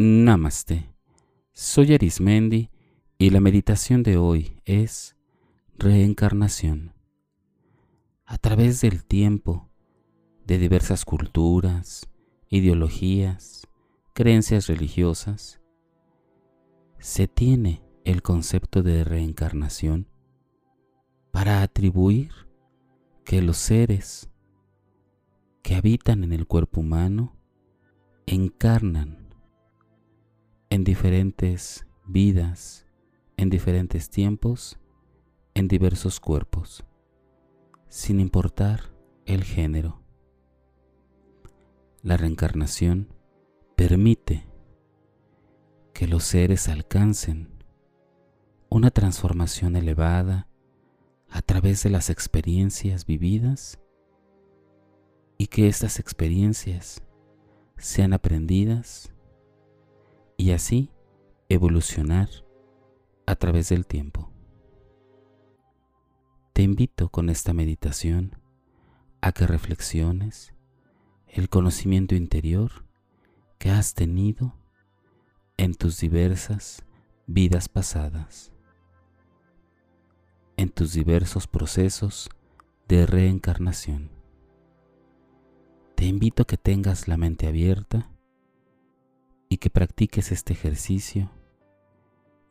Namaste. Soy Arismendi y la meditación de hoy es reencarnación. A través del tiempo, de diversas culturas, ideologías, creencias religiosas, se tiene el concepto de reencarnación para atribuir que los seres que habitan en el cuerpo humano encarnan en diferentes vidas, en diferentes tiempos, en diversos cuerpos, sin importar el género. La reencarnación permite que los seres alcancen una transformación elevada a través de las experiencias vividas y que estas experiencias sean aprendidas y así evolucionar a través del tiempo. Te invito con esta meditación a que reflexiones el conocimiento interior que has tenido en tus diversas vidas pasadas, en tus diversos procesos de reencarnación. Te invito a que tengas la mente abierta y que practiques este ejercicio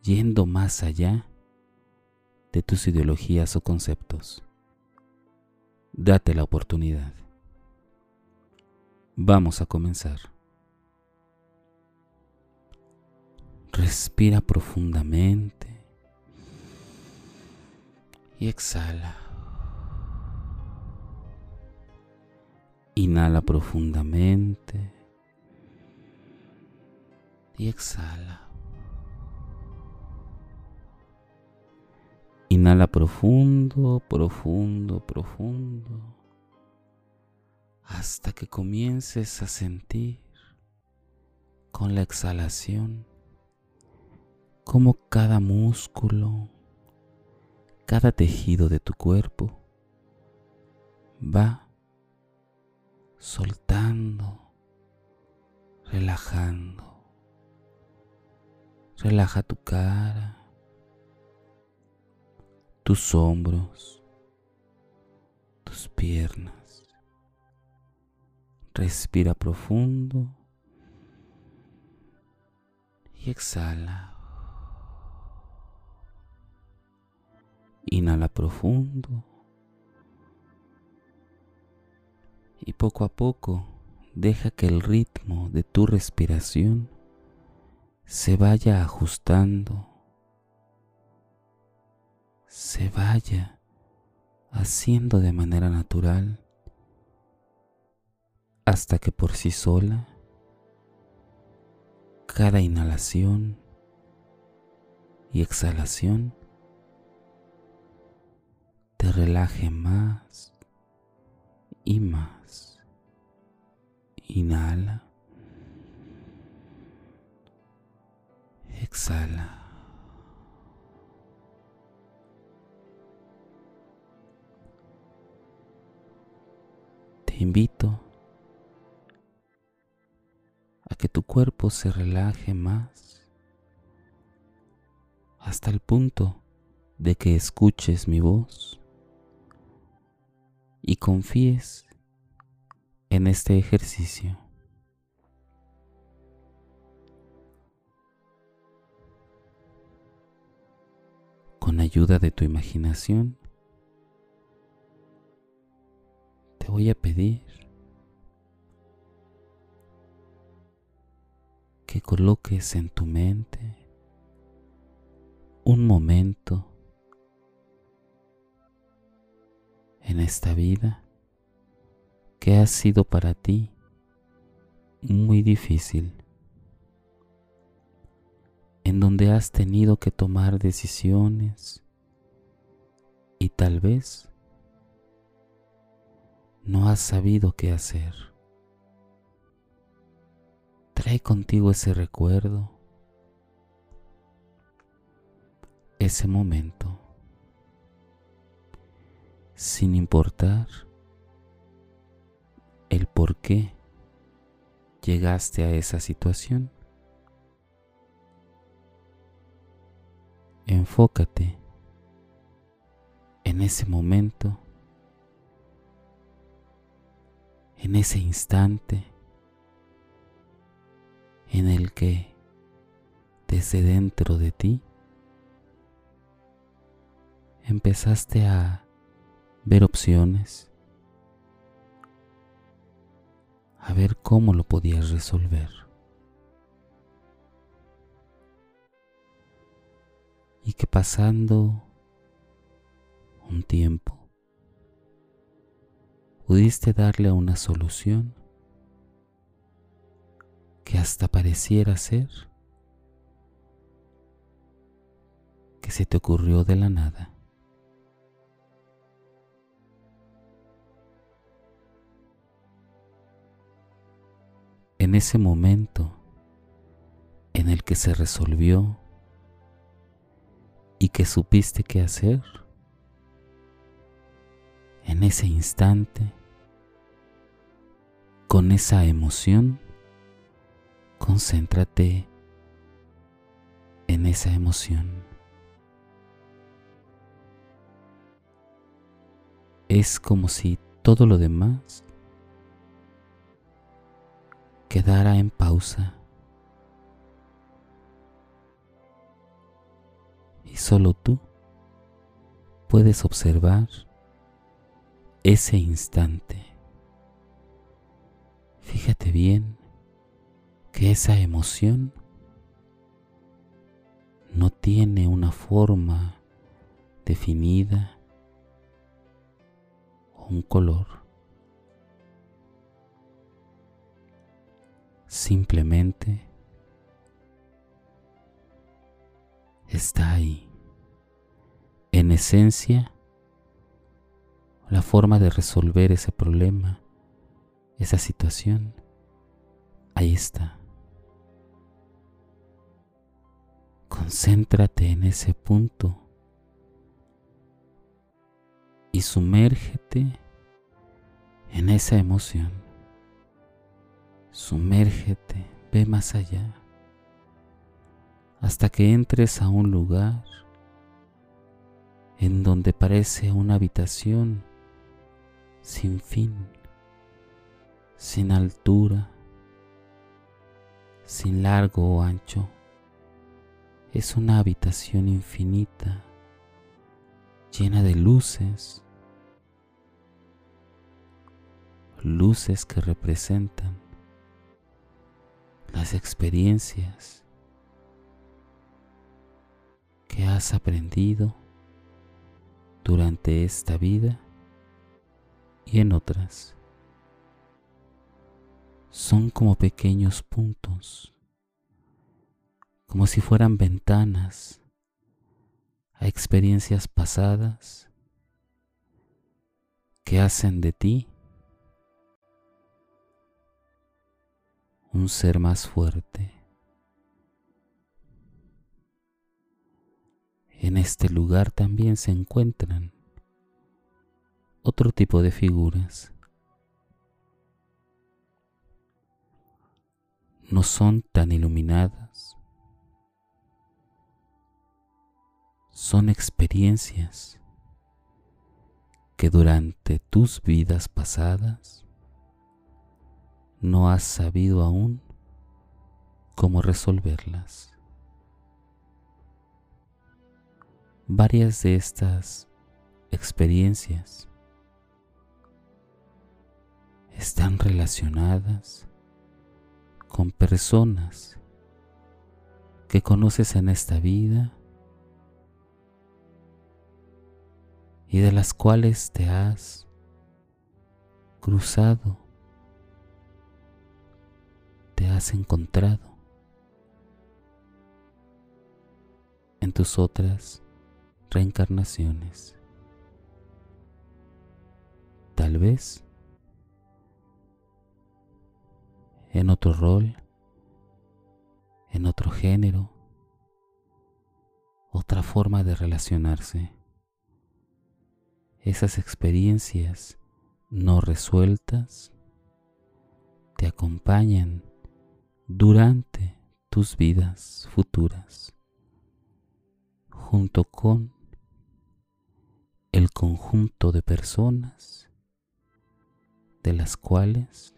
yendo más allá de tus ideologías o conceptos. Date la oportunidad. Vamos a comenzar. Respira profundamente y exhala. Inhala profundamente y exhala. Inhala profundo, profundo, profundo, hasta que comiences a sentir con la exhalación como cada músculo, cada tejido de tu cuerpo va soltando, relajando. Relaja tu cara, tus hombros, tus piernas. Respira profundo y exhala. Inhala profundo y poco a poco deja que el ritmo de tu respiración se vaya ajustando, se vaya haciendo de manera natural hasta que por sí sola cada inhalación y exhalación te relaje más y más. Inhala. Exhala. Te invito a que tu cuerpo se relaje más hasta el punto de que escuches mi voz y confíes en este ejercicio. Con ayuda de tu imaginación, te voy a pedir que coloques en tu mente un momento en esta vida que ha sido para ti muy difícil has tenido que tomar decisiones y tal vez no has sabido qué hacer. Trae contigo ese recuerdo, ese momento, sin importar el por qué llegaste a esa situación enfócate en ese momento, en ese instante en el que desde dentro de ti empezaste a ver opciones, a ver cómo lo podías resolver. Y que pasando un tiempo pudiste darle a una solución que hasta pareciera ser que se te ocurrió de la nada. En ese momento en el que se resolvió y que supiste qué hacer, en ese instante, con esa emoción, concéntrate en esa emoción. Es como si todo lo demás quedara en pausa solo tú puedes observar ese instante. Fíjate bien que esa emoción no tiene una forma definida o un color. Simplemente está ahí. En esencia, la forma de resolver ese problema, esa situación, ahí está. Concéntrate en ese punto y sumérgete en esa emoción. Sumérgete, ve más allá, hasta que entres a un lugar en donde parece una habitación sin fin, sin altura, sin largo o ancho. Es una habitación infinita, llena de luces, luces que representan las experiencias que has aprendido durante esta vida y en otras. Son como pequeños puntos, como si fueran ventanas a experiencias pasadas que hacen de ti un ser más fuerte. En este lugar también se encuentran otro tipo de figuras. No son tan iluminadas. Son experiencias que durante tus vidas pasadas no has sabido aún cómo resolverlas. Varias de estas experiencias están relacionadas con personas que conoces en esta vida y de las cuales te has cruzado, te has encontrado en tus otras reencarnaciones. Tal vez en otro rol, en otro género, otra forma de relacionarse. Esas experiencias no resueltas te acompañan durante tus vidas futuras, junto con el conjunto de personas de las cuales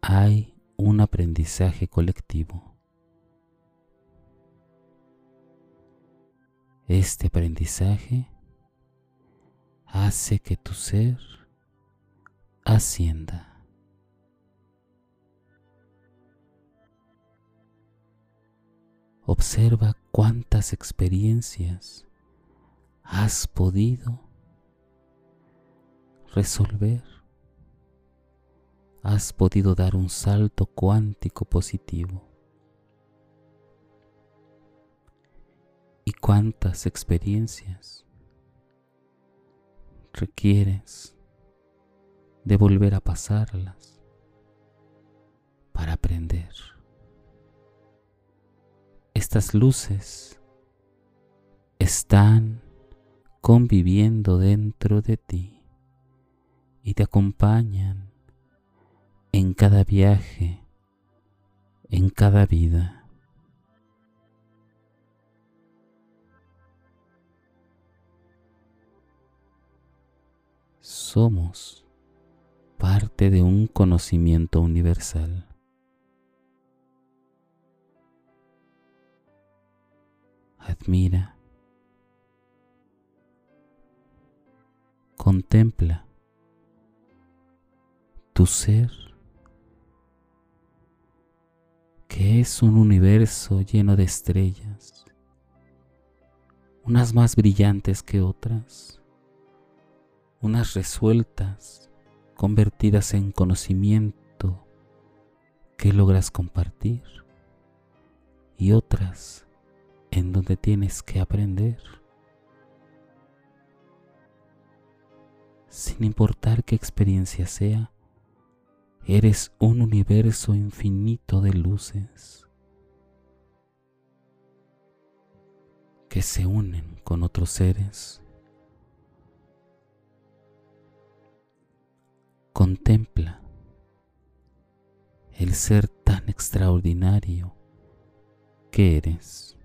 hay un aprendizaje colectivo. Este aprendizaje hace que tu ser ascienda. Observa cuántas experiencias has podido resolver. Has podido dar un salto cuántico positivo. ¿Y cuántas experiencias requieres de volver a pasarlas para aprender? Estas luces están conviviendo dentro de ti y te acompañan en cada viaje, en cada vida. Somos parte de un conocimiento universal. admira, contempla tu ser, que es un universo lleno de estrellas, unas más brillantes que otras, unas resueltas, convertidas en conocimiento que logras compartir, y otras en donde tienes que aprender. Sin importar qué experiencia sea, eres un universo infinito de luces que se unen con otros seres. Contempla el ser tan extraordinario que eres.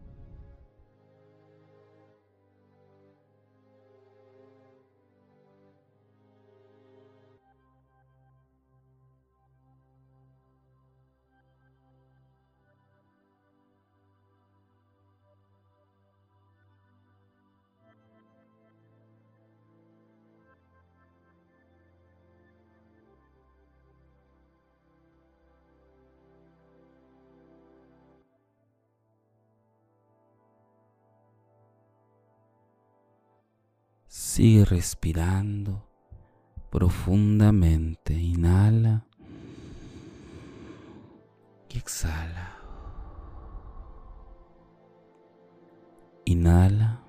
Sigue respirando profundamente. Inhala y exhala. Inhala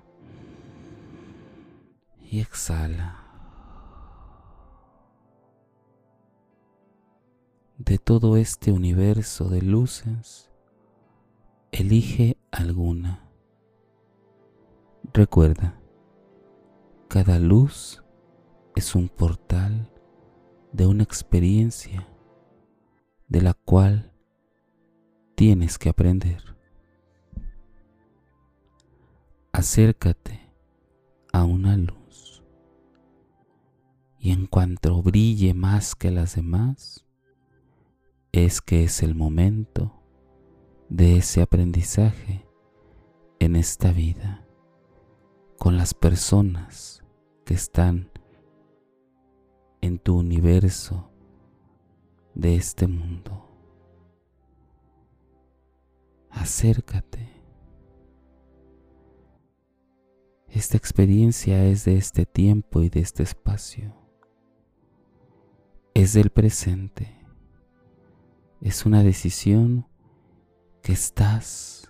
y exhala. De todo este universo de luces, elige alguna. Recuerda, cada luz es un portal de una experiencia de la cual tienes que aprender. Acércate a una luz y en cuanto brille más que las demás, es que es el momento de ese aprendizaje en esta vida con las personas están en tu universo de este mundo. Acércate. Esta experiencia es de este tiempo y de este espacio. Es del presente. Es una decisión que estás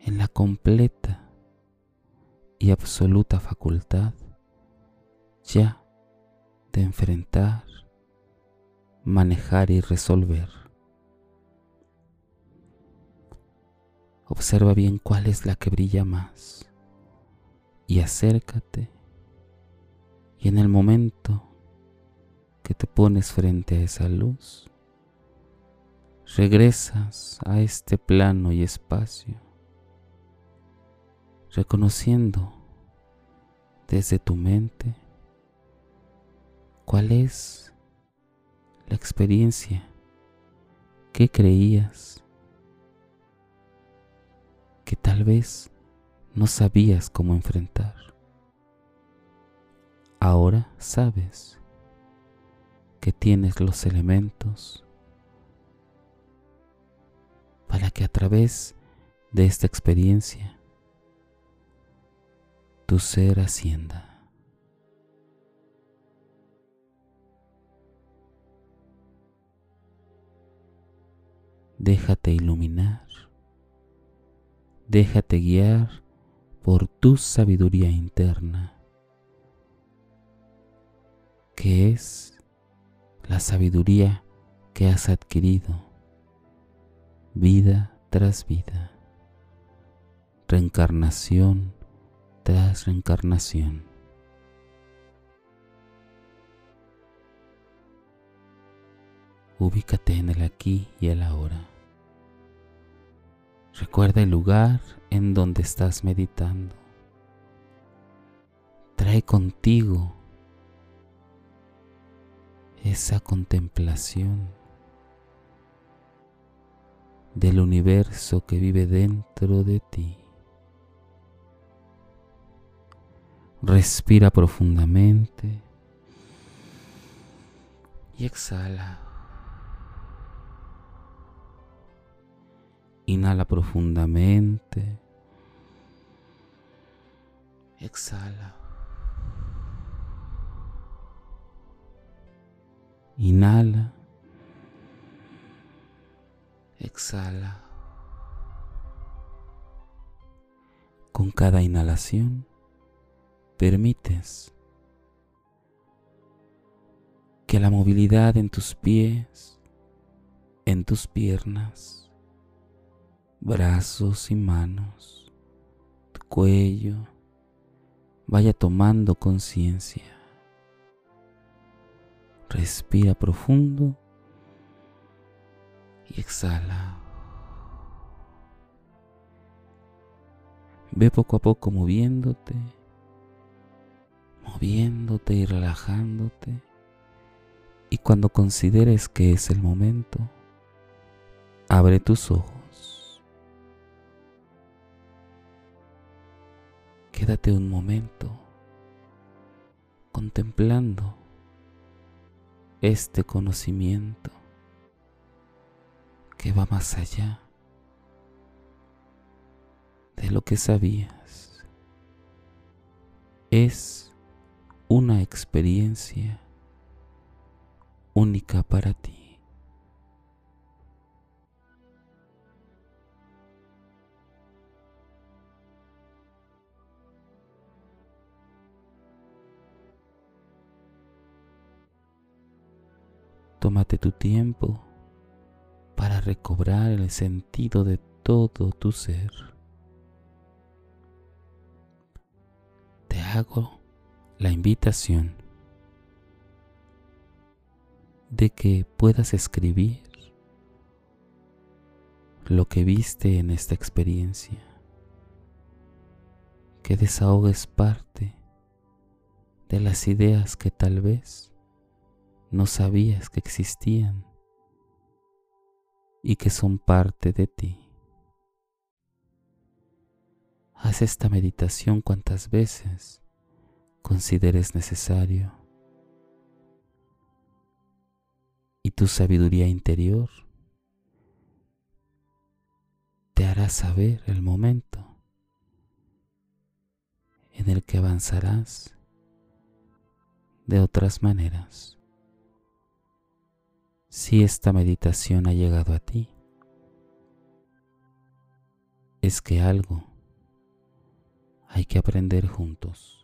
en la completa y absoluta facultad ya de enfrentar, manejar y resolver. Observa bien cuál es la que brilla más y acércate y en el momento que te pones frente a esa luz, regresas a este plano y espacio reconociendo desde tu mente cuál es la experiencia que creías que tal vez no sabías cómo enfrentar. Ahora sabes que tienes los elementos para que a través de esta experiencia tu ser ascienda. Déjate iluminar, déjate guiar por tu sabiduría interna, que es la sabiduría que has adquirido vida tras vida, reencarnación tras reencarnación. Ubícate en el aquí y el ahora. Recuerda el lugar en donde estás meditando. Trae contigo esa contemplación del universo que vive dentro de ti. Respira profundamente y exhala. Inhala profundamente. Exhala. Inhala. Exhala. Con cada inhalación permites que la movilidad en tus pies, en tus piernas, brazos y manos, tu cuello, vaya tomando conciencia. Respira profundo y exhala. Ve poco a poco moviéndote, moviéndote y relajándote. Y cuando consideres que es el momento, abre tus ojos. Quédate un momento contemplando este conocimiento que va más allá de lo que sabías. Es una experiencia única para ti. Tómate tu tiempo para recobrar el sentido de todo tu ser. Te hago la invitación de que puedas escribir lo que viste en esta experiencia, que desahogues parte de las ideas que tal vez no sabías que existían y que son parte de ti. Haz esta meditación cuantas veces consideres necesario y tu sabiduría interior te hará saber el momento en el que avanzarás de otras maneras si esta meditación ha llegado a ti, es que algo hay que aprender juntos.